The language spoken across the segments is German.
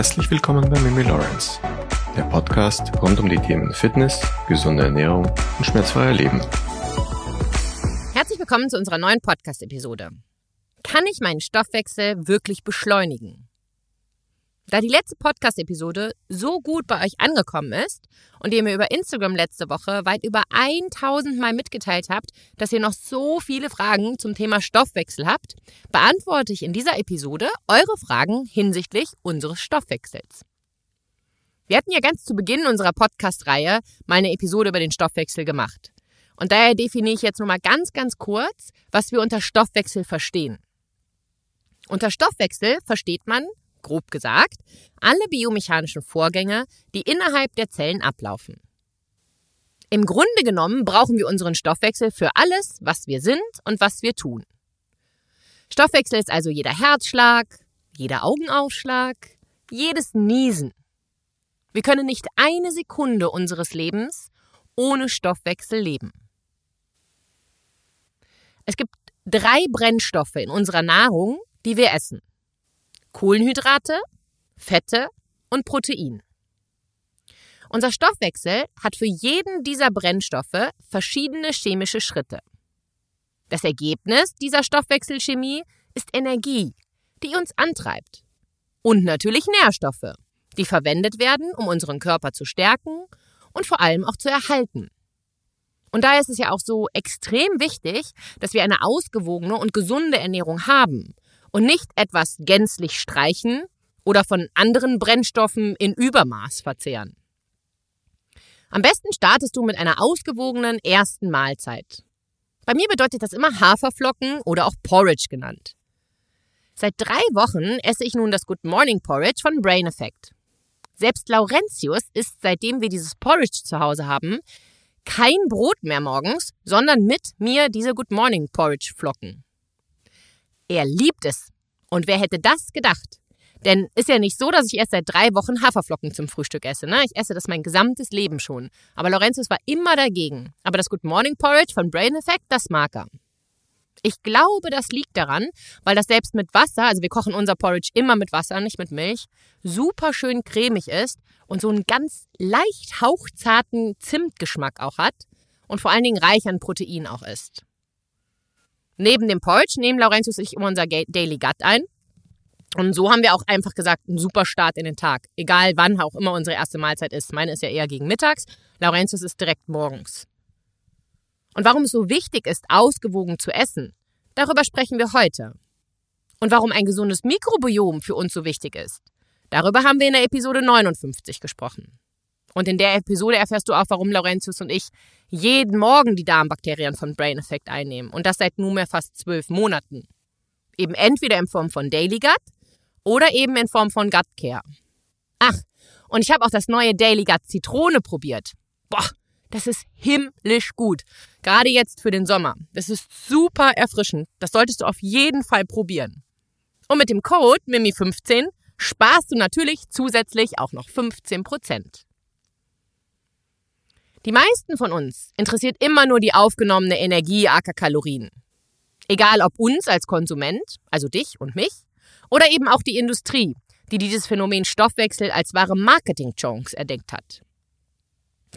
Herzlich willkommen bei Mimi Lawrence, der Podcast rund um die Themen Fitness, gesunde Ernährung und schmerzfreier Leben. Herzlich willkommen zu unserer neuen Podcast-Episode. Kann ich meinen Stoffwechsel wirklich beschleunigen? Da die letzte Podcast-Episode so gut bei euch angekommen ist und ihr mir über Instagram letzte Woche weit über 1000 Mal mitgeteilt habt, dass ihr noch so viele Fragen zum Thema Stoffwechsel habt, beantworte ich in dieser Episode eure Fragen hinsichtlich unseres Stoffwechsels. Wir hatten ja ganz zu Beginn unserer Podcast-Reihe mal eine Episode über den Stoffwechsel gemacht. Und daher definiere ich jetzt nochmal ganz, ganz kurz, was wir unter Stoffwechsel verstehen. Unter Stoffwechsel versteht man grob gesagt, alle biomechanischen Vorgänge, die innerhalb der Zellen ablaufen. Im Grunde genommen brauchen wir unseren Stoffwechsel für alles, was wir sind und was wir tun. Stoffwechsel ist also jeder Herzschlag, jeder Augenaufschlag, jedes Niesen. Wir können nicht eine Sekunde unseres Lebens ohne Stoffwechsel leben. Es gibt drei Brennstoffe in unserer Nahrung, die wir essen. Kohlenhydrate, Fette und Protein. Unser Stoffwechsel hat für jeden dieser Brennstoffe verschiedene chemische Schritte. Das Ergebnis dieser Stoffwechselchemie ist Energie, die uns antreibt. Und natürlich Nährstoffe, die verwendet werden, um unseren Körper zu stärken und vor allem auch zu erhalten. Und daher ist es ja auch so extrem wichtig, dass wir eine ausgewogene und gesunde Ernährung haben und nicht etwas gänzlich streichen oder von anderen Brennstoffen in Übermaß verzehren. Am besten startest du mit einer ausgewogenen ersten Mahlzeit. Bei mir bedeutet das immer Haferflocken oder auch Porridge genannt. Seit drei Wochen esse ich nun das Good Morning Porridge von Brain Effect. Selbst Laurentius isst, seitdem wir dieses Porridge zu Hause haben, kein Brot mehr morgens, sondern mit mir diese Good Morning Porridge Flocken. Er liebt es. Und wer hätte das gedacht? Denn ist ja nicht so, dass ich erst seit drei Wochen Haferflocken zum Frühstück esse. Ne? Ich esse das mein gesamtes Leben schon. Aber Lorenzus war immer dagegen. Aber das Good Morning Porridge von Brain Effect, das mag er. Ich glaube, das liegt daran, weil das selbst mit Wasser, also wir kochen unser Porridge immer mit Wasser, nicht mit Milch, super schön cremig ist und so einen ganz leicht hauchzarten Zimtgeschmack auch hat und vor allen Dingen reich an Protein auch ist. Neben dem Porridge nehmen Laurentius und ich immer unser Daily Gut ein. Und so haben wir auch einfach gesagt, ein super Start in den Tag. Egal wann auch immer unsere erste Mahlzeit ist. Meine ist ja eher gegen mittags, Laurentius ist direkt morgens. Und warum es so wichtig ist, ausgewogen zu essen, darüber sprechen wir heute. Und warum ein gesundes Mikrobiom für uns so wichtig ist, darüber haben wir in der Episode 59 gesprochen. Und in der Episode erfährst du auch, warum Laurentius und ich jeden Morgen die Darmbakterien von Brain Effect einnehmen. Und das seit nunmehr fast zwölf Monaten. Eben entweder in Form von Daily Gut oder eben in Form von Gut Care. Ach, und ich habe auch das neue Daily Gut Zitrone probiert. Boah, das ist himmlisch gut. Gerade jetzt für den Sommer. Das ist super erfrischend. Das solltest du auf jeden Fall probieren. Und mit dem Code MIMI15 sparst du natürlich zusätzlich auch noch 15 Prozent. Die meisten von uns interessiert immer nur die aufgenommene Energie, aka Kalorien. Egal ob uns als Konsument, also dich und mich, oder eben auch die Industrie, die dieses Phänomen Stoffwechsel als wahre Marketing-Chance erdenkt hat.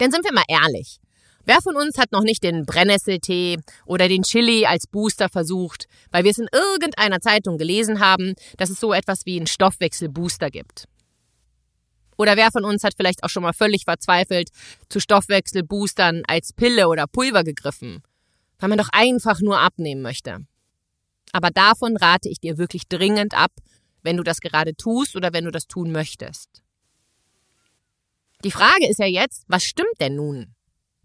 Denn sind wir mal ehrlich, wer von uns hat noch nicht den Brennnesseltee oder den Chili als Booster versucht, weil wir es in irgendeiner Zeitung gelesen haben, dass es so etwas wie einen Stoffwechselbooster gibt? Oder wer von uns hat vielleicht auch schon mal völlig verzweifelt zu Stoffwechselboostern als Pille oder Pulver gegriffen, weil man doch einfach nur abnehmen möchte. Aber davon rate ich dir wirklich dringend ab, wenn du das gerade tust oder wenn du das tun möchtest. Die Frage ist ja jetzt, was stimmt denn nun?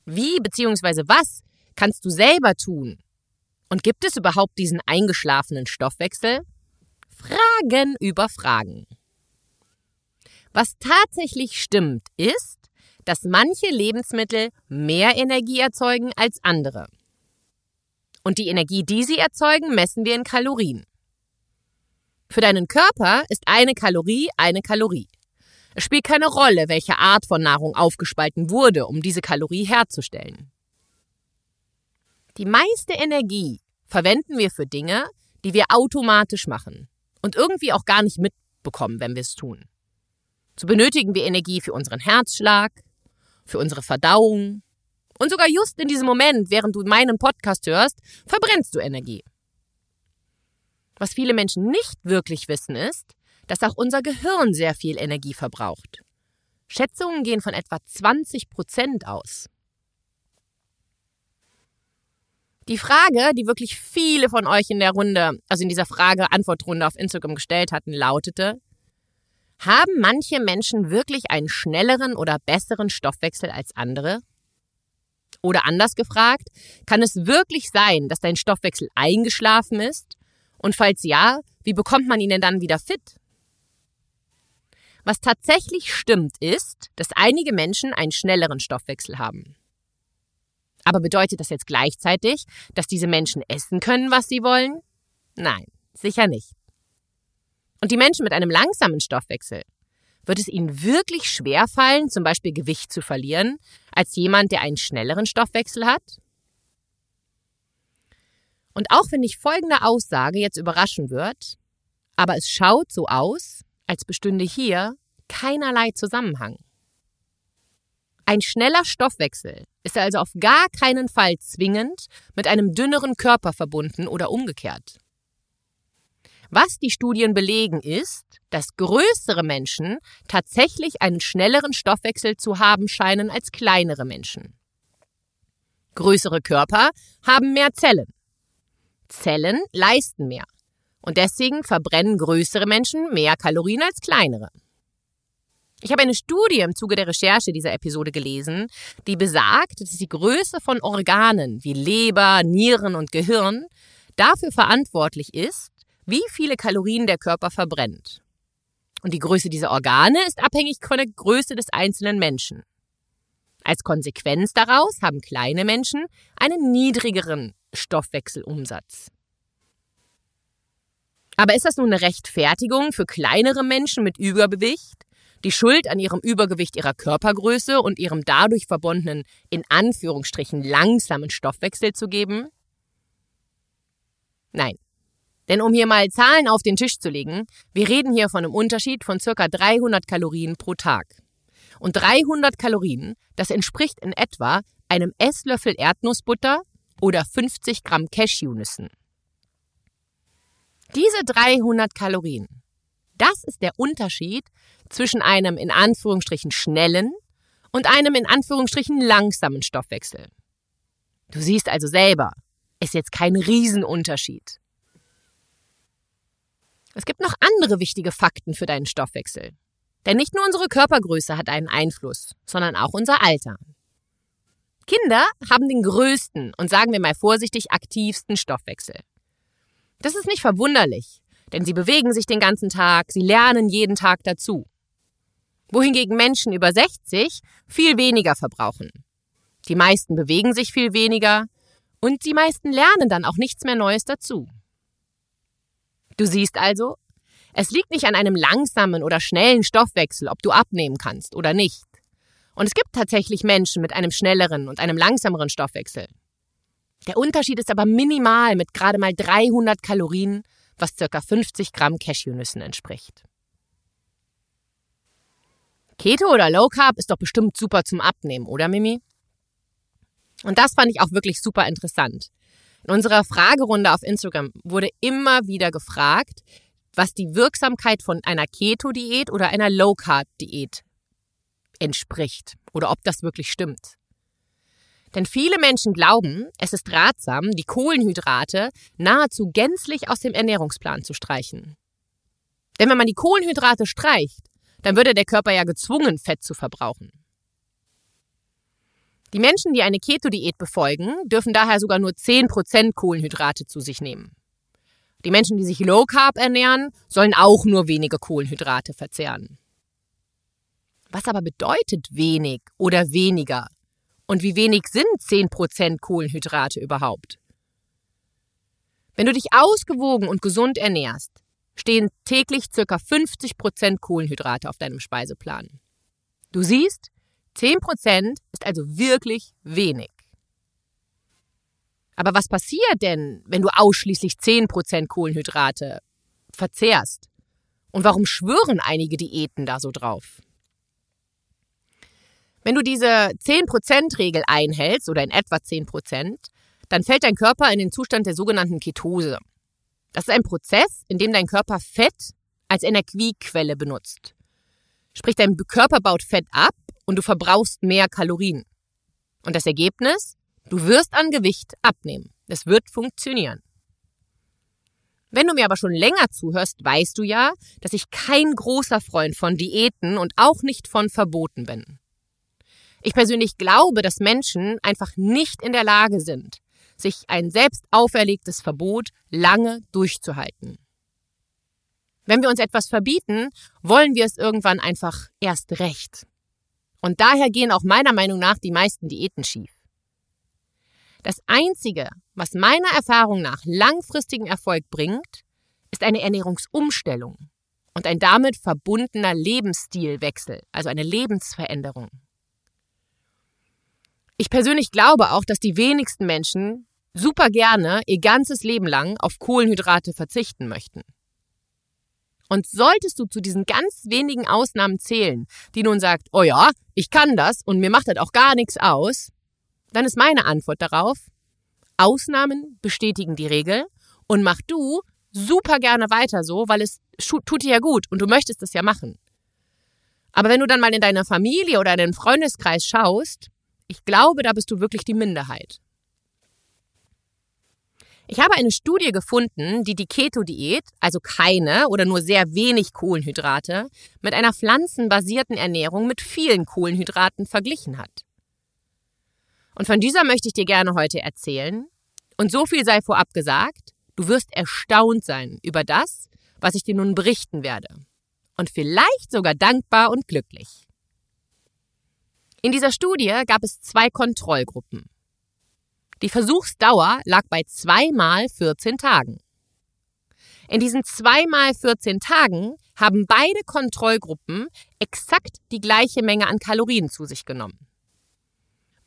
Wie bzw. was kannst du selber tun? Und gibt es überhaupt diesen eingeschlafenen Stoffwechsel? Fragen über Fragen. Was tatsächlich stimmt, ist, dass manche Lebensmittel mehr Energie erzeugen als andere. Und die Energie, die sie erzeugen, messen wir in Kalorien. Für deinen Körper ist eine Kalorie eine Kalorie. Es spielt keine Rolle, welche Art von Nahrung aufgespalten wurde, um diese Kalorie herzustellen. Die meiste Energie verwenden wir für Dinge, die wir automatisch machen und irgendwie auch gar nicht mitbekommen, wenn wir es tun. So benötigen wir Energie für unseren Herzschlag, für unsere Verdauung und sogar just in diesem Moment, während du meinen Podcast hörst, verbrennst du Energie. Was viele Menschen nicht wirklich wissen ist, dass auch unser Gehirn sehr viel Energie verbraucht. Schätzungen gehen von etwa 20 Prozent aus. Die Frage, die wirklich viele von euch in der Runde, also in dieser Frage-Antwort-Runde auf Instagram gestellt hatten, lautete, haben manche Menschen wirklich einen schnelleren oder besseren Stoffwechsel als andere? Oder anders gefragt, kann es wirklich sein, dass dein Stoffwechsel eingeschlafen ist? Und falls ja, wie bekommt man ihn denn dann wieder fit? Was tatsächlich stimmt, ist, dass einige Menschen einen schnelleren Stoffwechsel haben. Aber bedeutet das jetzt gleichzeitig, dass diese Menschen essen können, was sie wollen? Nein, sicher nicht. Und die Menschen mit einem langsamen Stoffwechsel, wird es ihnen wirklich schwer fallen, zum Beispiel Gewicht zu verlieren, als jemand, der einen schnelleren Stoffwechsel hat? Und auch wenn dich folgende Aussage jetzt überraschen wird, aber es schaut so aus, als bestünde hier keinerlei Zusammenhang. Ein schneller Stoffwechsel ist also auf gar keinen Fall zwingend mit einem dünneren Körper verbunden oder umgekehrt. Was die Studien belegen ist, dass größere Menschen tatsächlich einen schnelleren Stoffwechsel zu haben scheinen als kleinere Menschen. Größere Körper haben mehr Zellen. Zellen leisten mehr. Und deswegen verbrennen größere Menschen mehr Kalorien als kleinere. Ich habe eine Studie im Zuge der Recherche dieser Episode gelesen, die besagt, dass die Größe von Organen wie Leber, Nieren und Gehirn dafür verantwortlich ist, wie viele Kalorien der Körper verbrennt. Und die Größe dieser Organe ist abhängig von der Größe des einzelnen Menschen. Als Konsequenz daraus haben kleine Menschen einen niedrigeren Stoffwechselumsatz. Aber ist das nun eine Rechtfertigung für kleinere Menschen mit Übergewicht, die Schuld an ihrem Übergewicht ihrer Körpergröße und ihrem dadurch verbundenen, in Anführungsstrichen langsamen Stoffwechsel zu geben? Nein. Denn um hier mal Zahlen auf den Tisch zu legen, wir reden hier von einem Unterschied von circa 300 Kalorien pro Tag. Und 300 Kalorien, das entspricht in etwa einem Esslöffel Erdnussbutter oder 50 Gramm Cashewnüssen. Diese 300 Kalorien, das ist der Unterschied zwischen einem in Anführungsstrichen schnellen und einem in Anführungsstrichen langsamen Stoffwechsel. Du siehst also selber, ist jetzt kein Riesenunterschied. Es gibt noch andere wichtige Fakten für deinen Stoffwechsel. Denn nicht nur unsere Körpergröße hat einen Einfluss, sondern auch unser Alter. Kinder haben den größten und sagen wir mal vorsichtig aktivsten Stoffwechsel. Das ist nicht verwunderlich, denn sie bewegen sich den ganzen Tag, sie lernen jeden Tag dazu. Wohingegen Menschen über 60 viel weniger verbrauchen. Die meisten bewegen sich viel weniger und die meisten lernen dann auch nichts mehr Neues dazu. Du siehst also, es liegt nicht an einem langsamen oder schnellen Stoffwechsel, ob du abnehmen kannst oder nicht. Und es gibt tatsächlich Menschen mit einem schnelleren und einem langsameren Stoffwechsel. Der Unterschied ist aber minimal mit gerade mal 300 Kalorien, was ca. 50 Gramm Cashewnüssen entspricht. Keto oder Low Carb ist doch bestimmt super zum Abnehmen, oder Mimi? Und das fand ich auch wirklich super interessant. In unserer Fragerunde auf Instagram wurde immer wieder gefragt, was die Wirksamkeit von einer Keto-Diät oder einer Low Carb-Diät entspricht oder ob das wirklich stimmt. Denn viele Menschen glauben, es ist ratsam, die Kohlenhydrate nahezu gänzlich aus dem Ernährungsplan zu streichen. Denn wenn man die Kohlenhydrate streicht, dann würde der Körper ja gezwungen, Fett zu verbrauchen. Die Menschen, die eine Keto-Diät befolgen, dürfen daher sogar nur 10% Kohlenhydrate zu sich nehmen. Die Menschen, die sich Low Carb ernähren, sollen auch nur wenige Kohlenhydrate verzehren. Was aber bedeutet wenig oder weniger? Und wie wenig sind 10% Kohlenhydrate überhaupt? Wenn du dich ausgewogen und gesund ernährst, stehen täglich ca. 50% Kohlenhydrate auf deinem Speiseplan. Du siehst, 10% ist also wirklich wenig. Aber was passiert denn, wenn du ausschließlich 10% Kohlenhydrate verzehrst? Und warum schwören einige Diäten da so drauf? Wenn du diese 10%-Regel einhältst oder in etwa 10%, dann fällt dein Körper in den Zustand der sogenannten Ketose. Das ist ein Prozess, in dem dein Körper Fett als Energiequelle benutzt. Sprich, dein Körper baut Fett ab und du verbrauchst mehr Kalorien. Und das Ergebnis? Du wirst an Gewicht abnehmen. Es wird funktionieren. Wenn du mir aber schon länger zuhörst, weißt du ja, dass ich kein großer Freund von Diäten und auch nicht von Verboten bin. Ich persönlich glaube, dass Menschen einfach nicht in der Lage sind, sich ein selbst auferlegtes Verbot lange durchzuhalten. Wenn wir uns etwas verbieten, wollen wir es irgendwann einfach erst recht. Und daher gehen auch meiner Meinung nach die meisten Diäten schief. Das Einzige, was meiner Erfahrung nach langfristigen Erfolg bringt, ist eine Ernährungsumstellung und ein damit verbundener Lebensstilwechsel, also eine Lebensveränderung. Ich persönlich glaube auch, dass die wenigsten Menschen super gerne ihr ganzes Leben lang auf Kohlenhydrate verzichten möchten. Und solltest du zu diesen ganz wenigen Ausnahmen zählen, die nun sagt, oh ja, ich kann das und mir macht das auch gar nichts aus, dann ist meine Antwort darauf, Ausnahmen bestätigen die Regel und mach du super gerne weiter so, weil es tut dir ja gut und du möchtest es ja machen. Aber wenn du dann mal in deiner Familie oder in den Freundeskreis schaust, ich glaube, da bist du wirklich die Minderheit. Ich habe eine Studie gefunden, die die Keto-Diät, also keine oder nur sehr wenig Kohlenhydrate, mit einer pflanzenbasierten Ernährung mit vielen Kohlenhydraten verglichen hat. Und von dieser möchte ich dir gerne heute erzählen. Und so viel sei vorab gesagt, du wirst erstaunt sein über das, was ich dir nun berichten werde. Und vielleicht sogar dankbar und glücklich. In dieser Studie gab es zwei Kontrollgruppen. Die Versuchsdauer lag bei zweimal 14 Tagen. In diesen zweimal 14 Tagen haben beide Kontrollgruppen exakt die gleiche Menge an Kalorien zu sich genommen.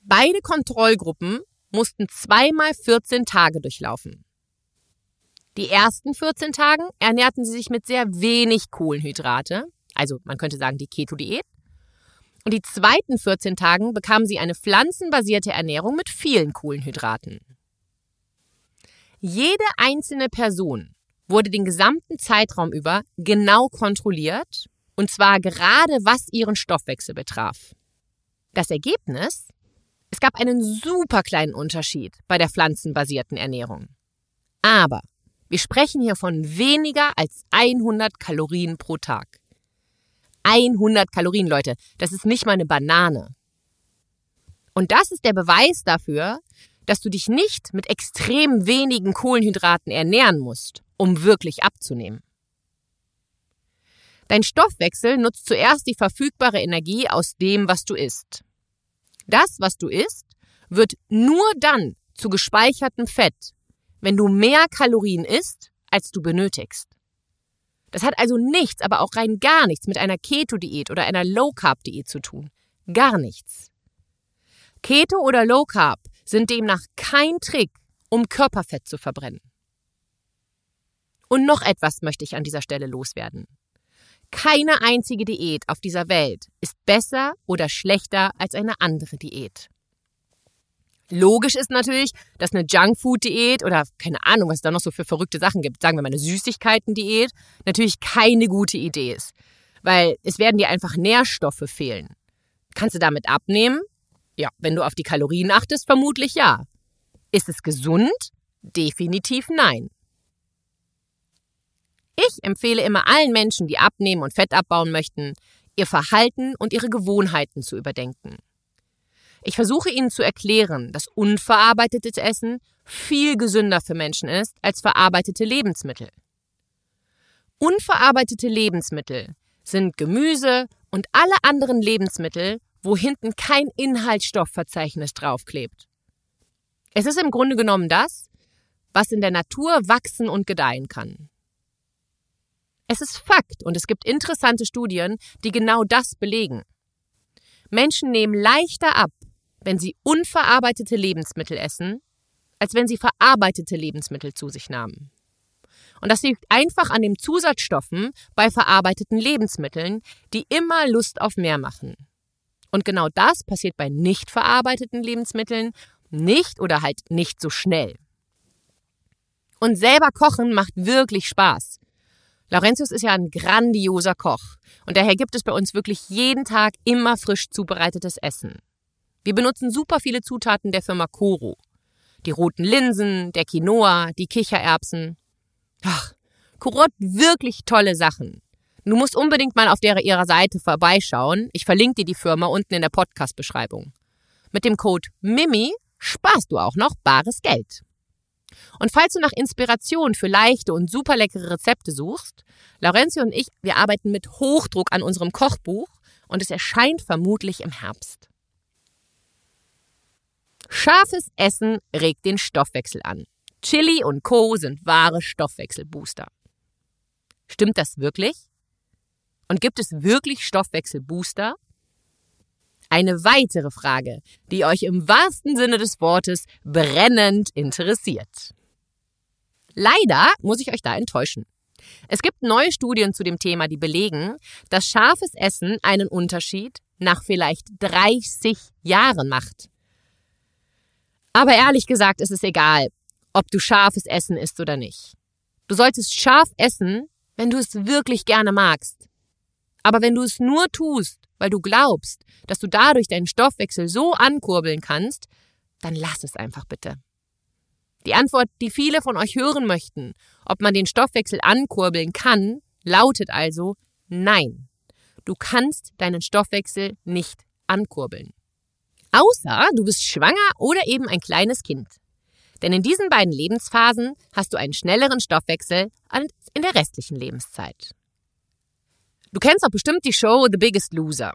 Beide Kontrollgruppen mussten zweimal 14 Tage durchlaufen. Die ersten 14 Tagen ernährten sie sich mit sehr wenig Kohlenhydrate, also man könnte sagen die Keto-Diät. Und die zweiten 14 Tagen bekamen sie eine pflanzenbasierte Ernährung mit vielen Kohlenhydraten. Jede einzelne Person wurde den gesamten Zeitraum über genau kontrolliert, und zwar gerade was ihren Stoffwechsel betraf. Das Ergebnis? Es gab einen super kleinen Unterschied bei der pflanzenbasierten Ernährung. Aber wir sprechen hier von weniger als 100 Kalorien pro Tag. 100 Kalorien, Leute, das ist nicht mal eine Banane. Und das ist der Beweis dafür, dass du dich nicht mit extrem wenigen Kohlenhydraten ernähren musst, um wirklich abzunehmen. Dein Stoffwechsel nutzt zuerst die verfügbare Energie aus dem, was du isst. Das, was du isst, wird nur dann zu gespeichertem Fett, wenn du mehr Kalorien isst, als du benötigst. Das hat also nichts, aber auch rein gar nichts mit einer Keto-Diät oder einer Low-Carb-Diät zu tun. Gar nichts. Keto oder Low Carb sind demnach kein Trick, um Körperfett zu verbrennen. Und noch etwas möchte ich an dieser Stelle loswerden. Keine einzige Diät auf dieser Welt ist besser oder schlechter als eine andere Diät. Logisch ist natürlich, dass eine Junkfood-Diät oder keine Ahnung, was es da noch so für verrückte Sachen gibt, sagen wir mal eine Süßigkeiten-Diät, natürlich keine gute Idee ist. Weil es werden dir einfach Nährstoffe fehlen. Kannst du damit abnehmen? Ja, wenn du auf die Kalorien achtest, vermutlich ja. Ist es gesund? Definitiv nein. Ich empfehle immer allen Menschen, die abnehmen und Fett abbauen möchten, ihr Verhalten und ihre Gewohnheiten zu überdenken. Ich versuche ihnen zu erklären, dass unverarbeitetes Essen viel gesünder für Menschen ist als verarbeitete Lebensmittel. Unverarbeitete Lebensmittel sind Gemüse und alle anderen Lebensmittel, wo hinten kein Inhaltsstoffverzeichnis draufklebt. Es ist im Grunde genommen das, was in der Natur wachsen und gedeihen kann. Es ist Fakt und es gibt interessante Studien, die genau das belegen. Menschen nehmen leichter ab, wenn sie unverarbeitete Lebensmittel essen, als wenn sie verarbeitete Lebensmittel zu sich nahmen. Und das liegt einfach an den Zusatzstoffen bei verarbeiteten Lebensmitteln, die immer Lust auf mehr machen. Und genau das passiert bei nicht verarbeiteten Lebensmitteln nicht oder halt nicht so schnell. Und selber kochen macht wirklich Spaß. Laurentius ist ja ein grandioser Koch und daher gibt es bei uns wirklich jeden Tag immer frisch zubereitetes Essen. Wir benutzen super viele Zutaten der Firma Koro. Die roten Linsen, der Quinoa, die Kichererbsen. Ach, Koro hat wirklich tolle Sachen. Du musst unbedingt mal auf der, ihrer Seite vorbeischauen. Ich verlinke dir die Firma unten in der Podcast-Beschreibung. Mit dem Code MIMI sparst du auch noch bares Geld. Und falls du nach Inspiration für leichte und super leckere Rezepte suchst, Laurenzio und ich, wir arbeiten mit Hochdruck an unserem Kochbuch und es erscheint vermutlich im Herbst. Scharfes Essen regt den Stoffwechsel an. Chili und Co. sind wahre Stoffwechselbooster. Stimmt das wirklich? Und gibt es wirklich Stoffwechselbooster? Eine weitere Frage, die euch im wahrsten Sinne des Wortes brennend interessiert. Leider muss ich euch da enttäuschen. Es gibt neue Studien zu dem Thema, die belegen, dass scharfes Essen einen Unterschied nach vielleicht 30 Jahren macht. Aber ehrlich gesagt ist es egal, ob du scharfes Essen isst oder nicht. Du solltest scharf essen, wenn du es wirklich gerne magst. Aber wenn du es nur tust, weil du glaubst, dass du dadurch deinen Stoffwechsel so ankurbeln kannst, dann lass es einfach bitte. Die Antwort, die viele von euch hören möchten, ob man den Stoffwechsel ankurbeln kann, lautet also nein. Du kannst deinen Stoffwechsel nicht ankurbeln. Außer du bist schwanger oder eben ein kleines Kind. Denn in diesen beiden Lebensphasen hast du einen schnelleren Stoffwechsel als in der restlichen Lebenszeit. Du kennst auch bestimmt die Show The Biggest Loser.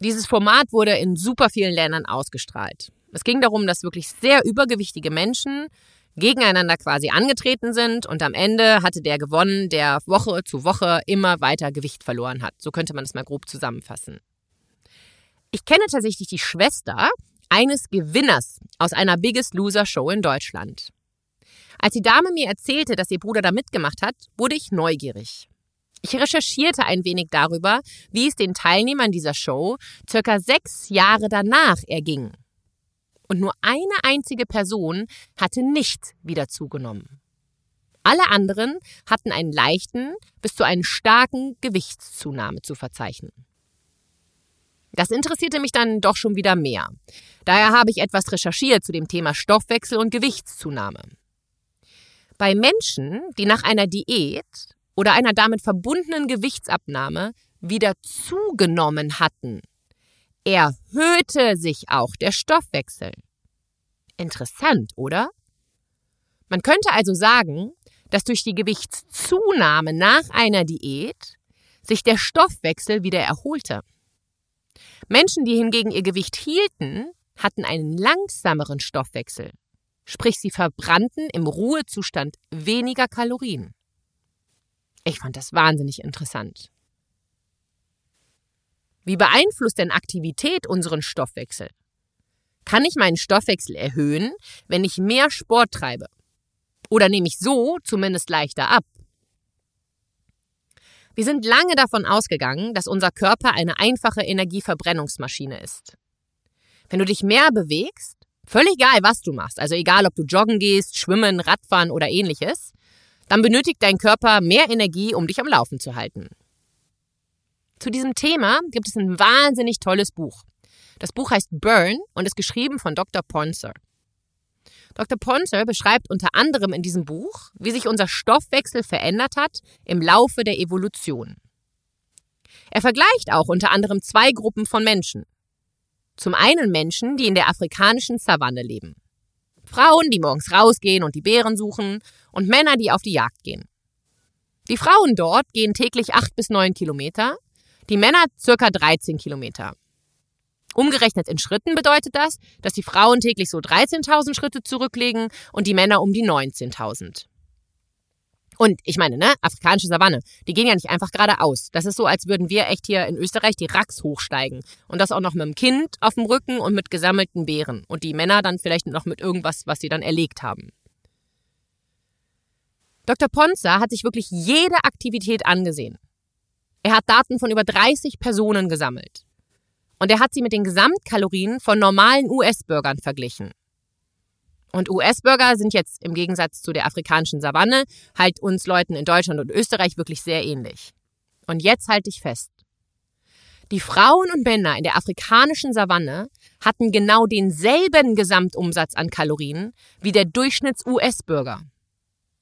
Dieses Format wurde in super vielen Ländern ausgestrahlt. Es ging darum, dass wirklich sehr übergewichtige Menschen gegeneinander quasi angetreten sind und am Ende hatte der gewonnen, der Woche zu Woche immer weiter Gewicht verloren hat. So könnte man es mal grob zusammenfassen. Ich kenne tatsächlich die Schwester eines Gewinners aus einer Biggest Loser Show in Deutschland. Als die Dame mir erzählte, dass ihr Bruder da mitgemacht hat, wurde ich neugierig. Ich recherchierte ein wenig darüber, wie es den Teilnehmern dieser Show circa sechs Jahre danach erging. Und nur eine einzige Person hatte nicht wieder zugenommen. Alle anderen hatten einen leichten bis zu einen starken Gewichtszunahme zu verzeichnen. Das interessierte mich dann doch schon wieder mehr. Daher habe ich etwas recherchiert zu dem Thema Stoffwechsel und Gewichtszunahme. Bei Menschen, die nach einer Diät oder einer damit verbundenen Gewichtsabnahme wieder zugenommen hatten, erhöhte sich auch der Stoffwechsel. Interessant, oder? Man könnte also sagen, dass durch die Gewichtszunahme nach einer Diät sich der Stoffwechsel wieder erholte. Menschen, die hingegen ihr Gewicht hielten, hatten einen langsameren Stoffwechsel, sprich sie verbrannten im Ruhezustand weniger Kalorien. Ich fand das wahnsinnig interessant. Wie beeinflusst denn Aktivität unseren Stoffwechsel? Kann ich meinen Stoffwechsel erhöhen, wenn ich mehr Sport treibe? Oder nehme ich so zumindest leichter ab? Wir sind lange davon ausgegangen, dass unser Körper eine einfache Energieverbrennungsmaschine ist. Wenn du dich mehr bewegst, völlig egal, was du machst, also egal, ob du joggen gehst, schwimmen, Radfahren oder ähnliches, dann benötigt dein Körper mehr Energie, um dich am Laufen zu halten. Zu diesem Thema gibt es ein wahnsinnig tolles Buch. Das Buch heißt Burn und ist geschrieben von Dr. Ponzer. Dr. Ponzer beschreibt unter anderem in diesem Buch, wie sich unser Stoffwechsel verändert hat im Laufe der Evolution. Er vergleicht auch unter anderem zwei Gruppen von Menschen. Zum einen Menschen, die in der afrikanischen Savanne leben. Frauen, die morgens rausgehen und die Beeren suchen und Männer, die auf die Jagd gehen. Die Frauen dort gehen täglich acht bis neun Kilometer, die Männer circa 13 Kilometer. Umgerechnet in Schritten bedeutet das, dass die Frauen täglich so 13.000 Schritte zurücklegen und die Männer um die 19.000. Und ich meine, ne, afrikanische Savanne, die gehen ja nicht einfach geradeaus. Das ist so, als würden wir echt hier in Österreich die Racks hochsteigen. Und das auch noch mit dem Kind auf dem Rücken und mit gesammelten Beeren. Und die Männer dann vielleicht noch mit irgendwas, was sie dann erlegt haben. Dr. Ponza hat sich wirklich jede Aktivität angesehen. Er hat Daten von über 30 Personen gesammelt. Und er hat sie mit den Gesamtkalorien von normalen US-Bürgern verglichen. Und US-Bürger sind jetzt im Gegensatz zu der afrikanischen Savanne halt uns Leuten in Deutschland und Österreich wirklich sehr ähnlich. Und jetzt halte ich fest. Die Frauen und Männer in der afrikanischen Savanne hatten genau denselben Gesamtumsatz an Kalorien wie der Durchschnitts-US-Bürger.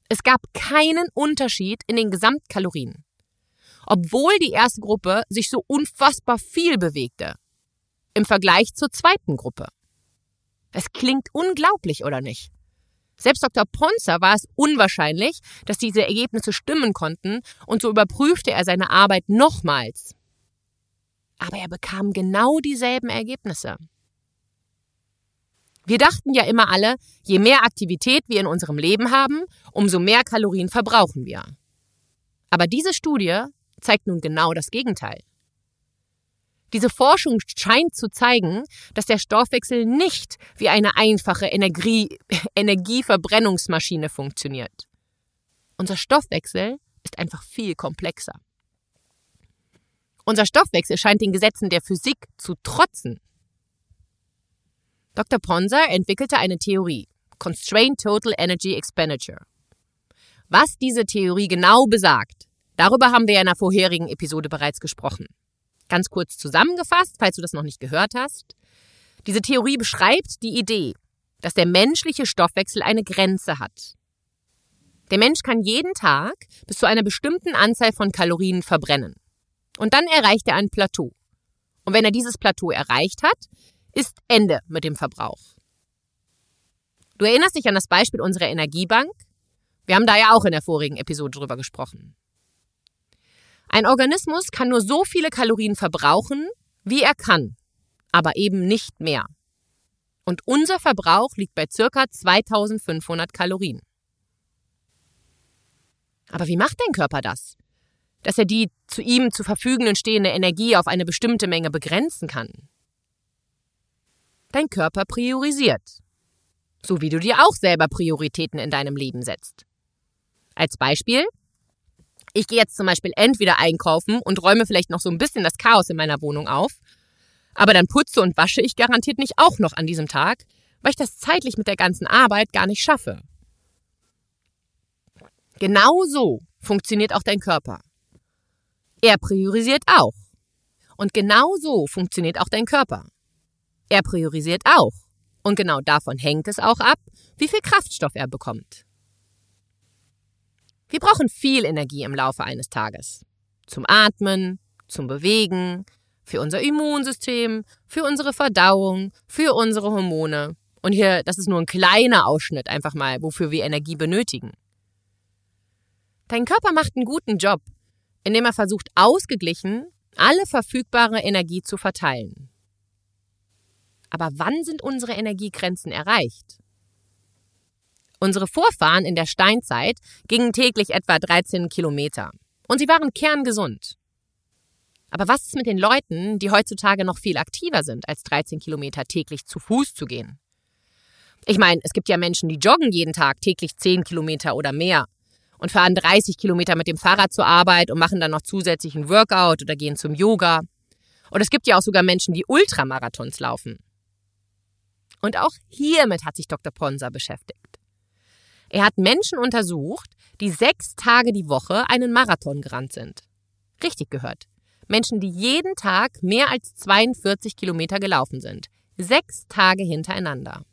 Es gab keinen Unterschied in den Gesamtkalorien. Obwohl die erste Gruppe sich so unfassbar viel bewegte. Im Vergleich zur zweiten Gruppe. Es klingt unglaublich, oder nicht? Selbst Dr. Ponzer war es unwahrscheinlich, dass diese Ergebnisse stimmen konnten, und so überprüfte er seine Arbeit nochmals. Aber er bekam genau dieselben Ergebnisse. Wir dachten ja immer alle, je mehr Aktivität wir in unserem Leben haben, umso mehr Kalorien verbrauchen wir. Aber diese Studie zeigt nun genau das Gegenteil. Diese Forschung scheint zu zeigen, dass der Stoffwechsel nicht wie eine einfache Energie Energieverbrennungsmaschine funktioniert. Unser Stoffwechsel ist einfach viel komplexer. Unser Stoffwechsel scheint den Gesetzen der Physik zu trotzen. Dr. Ponser entwickelte eine Theorie, Constrained Total Energy Expenditure. Was diese Theorie genau besagt, darüber haben wir in einer vorherigen Episode bereits gesprochen. Ganz kurz zusammengefasst, falls du das noch nicht gehört hast. Diese Theorie beschreibt die Idee, dass der menschliche Stoffwechsel eine Grenze hat. Der Mensch kann jeden Tag bis zu einer bestimmten Anzahl von Kalorien verbrennen. Und dann erreicht er ein Plateau. Und wenn er dieses Plateau erreicht hat, ist Ende mit dem Verbrauch. Du erinnerst dich an das Beispiel unserer Energiebank? Wir haben da ja auch in der vorigen Episode drüber gesprochen. Ein Organismus kann nur so viele Kalorien verbrauchen, wie er kann, aber eben nicht mehr. Und unser Verbrauch liegt bei circa 2500 Kalorien. Aber wie macht dein Körper das? Dass er die zu ihm zur Verfügung stehende Energie auf eine bestimmte Menge begrenzen kann. Dein Körper priorisiert. So wie du dir auch selber Prioritäten in deinem Leben setzt. Als Beispiel, ich gehe jetzt zum Beispiel entweder einkaufen und räume vielleicht noch so ein bisschen das Chaos in meiner Wohnung auf, aber dann putze und wasche ich garantiert nicht auch noch an diesem Tag, weil ich das zeitlich mit der ganzen Arbeit gar nicht schaffe. Genau so funktioniert auch dein Körper. Er priorisiert auch. Und genau so funktioniert auch dein Körper. Er priorisiert auch. Und genau davon hängt es auch ab, wie viel Kraftstoff er bekommt. Wir brauchen viel Energie im Laufe eines Tages. Zum Atmen, zum Bewegen, für unser Immunsystem, für unsere Verdauung, für unsere Hormone. Und hier, das ist nur ein kleiner Ausschnitt einfach mal, wofür wir Energie benötigen. Dein Körper macht einen guten Job, indem er versucht, ausgeglichen alle verfügbare Energie zu verteilen. Aber wann sind unsere Energiegrenzen erreicht? Unsere Vorfahren in der Steinzeit gingen täglich etwa 13 Kilometer. Und sie waren kerngesund. Aber was ist mit den Leuten, die heutzutage noch viel aktiver sind, als 13 Kilometer täglich zu Fuß zu gehen? Ich meine, es gibt ja Menschen, die joggen jeden Tag täglich 10 Kilometer oder mehr und fahren 30 Kilometer mit dem Fahrrad zur Arbeit und machen dann noch zusätzlichen Workout oder gehen zum Yoga. Und es gibt ja auch sogar Menschen, die Ultramarathons laufen. Und auch hiermit hat sich Dr. Ponser beschäftigt. Er hat Menschen untersucht, die sechs Tage die Woche einen Marathon gerannt sind. Richtig gehört. Menschen, die jeden Tag mehr als 42 Kilometer gelaufen sind. Sechs Tage hintereinander.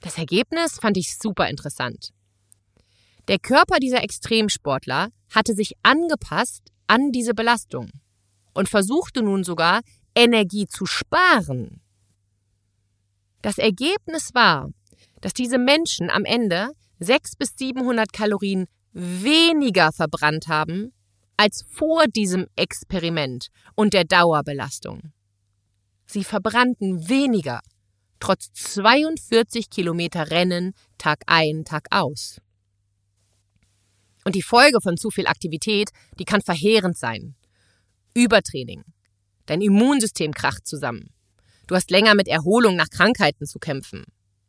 Das Ergebnis fand ich super interessant. Der Körper dieser Extremsportler hatte sich angepasst an diese Belastung und versuchte nun sogar, Energie zu sparen. Das Ergebnis war, dass diese Menschen am Ende 600 bis 700 Kalorien weniger verbrannt haben als vor diesem Experiment und der Dauerbelastung. Sie verbrannten weniger, trotz 42 Kilometer Rennen Tag ein, Tag aus. Und die Folge von zu viel Aktivität, die kann verheerend sein. Übertraining. Dein Immunsystem kracht zusammen. Du hast länger mit Erholung nach Krankheiten zu kämpfen.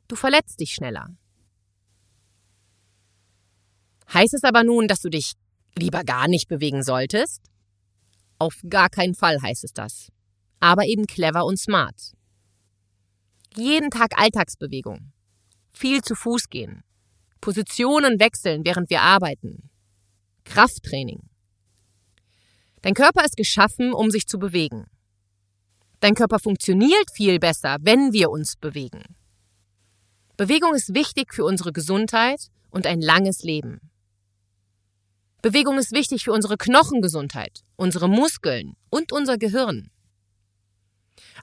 Du verletzt dich schneller. Heißt es aber nun, dass du dich lieber gar nicht bewegen solltest? Auf gar keinen Fall heißt es das. aber eben clever und smart. Jeden Tag Alltagsbewegung. Viel zu Fuß gehen. Positionen wechseln, während wir arbeiten. Krafttraining. Dein Körper ist geschaffen, um sich zu bewegen. Dein Körper funktioniert viel besser, wenn wir uns bewegen. Bewegung ist wichtig für unsere Gesundheit und ein langes Leben. Bewegung ist wichtig für unsere Knochengesundheit, unsere Muskeln und unser Gehirn.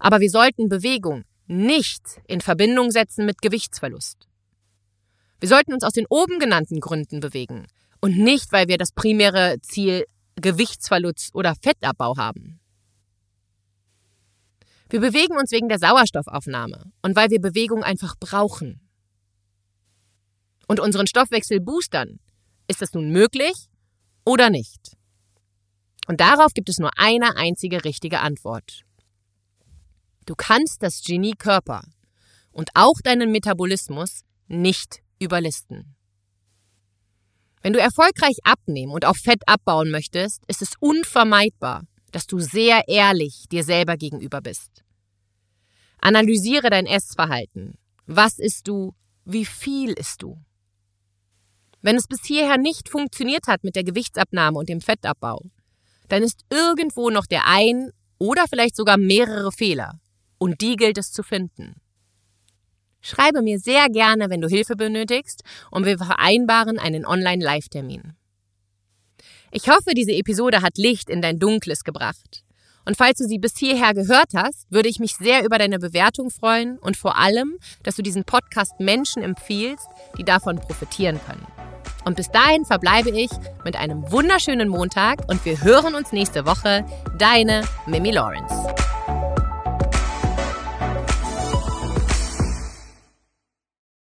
Aber wir sollten Bewegung nicht in Verbindung setzen mit Gewichtsverlust. Wir sollten uns aus den oben genannten Gründen bewegen und nicht, weil wir das primäre Ziel Gewichtsverlust oder Fettabbau haben. Wir bewegen uns wegen der Sauerstoffaufnahme und weil wir Bewegung einfach brauchen. Und unseren Stoffwechsel boostern. Ist das nun möglich oder nicht? Und darauf gibt es nur eine einzige richtige Antwort. Du kannst das Genie Körper und auch deinen Metabolismus nicht überlisten. Wenn du erfolgreich abnehmen und auch Fett abbauen möchtest, ist es unvermeidbar, dass du sehr ehrlich dir selber gegenüber bist. Analysiere dein Essverhalten. Was isst du? Wie viel isst du? Wenn es bis hierher nicht funktioniert hat mit der Gewichtsabnahme und dem Fettabbau, dann ist irgendwo noch der ein oder vielleicht sogar mehrere Fehler. Und die gilt es zu finden. Schreibe mir sehr gerne, wenn du Hilfe benötigst und wir vereinbaren einen Online-Live-Termin. Ich hoffe, diese Episode hat Licht in dein Dunkles gebracht. Und falls du sie bis hierher gehört hast, würde ich mich sehr über deine Bewertung freuen und vor allem, dass du diesen Podcast Menschen empfiehlst, die davon profitieren können. Und bis dahin verbleibe ich mit einem wunderschönen Montag und wir hören uns nächste Woche. Deine Mimi Lawrence.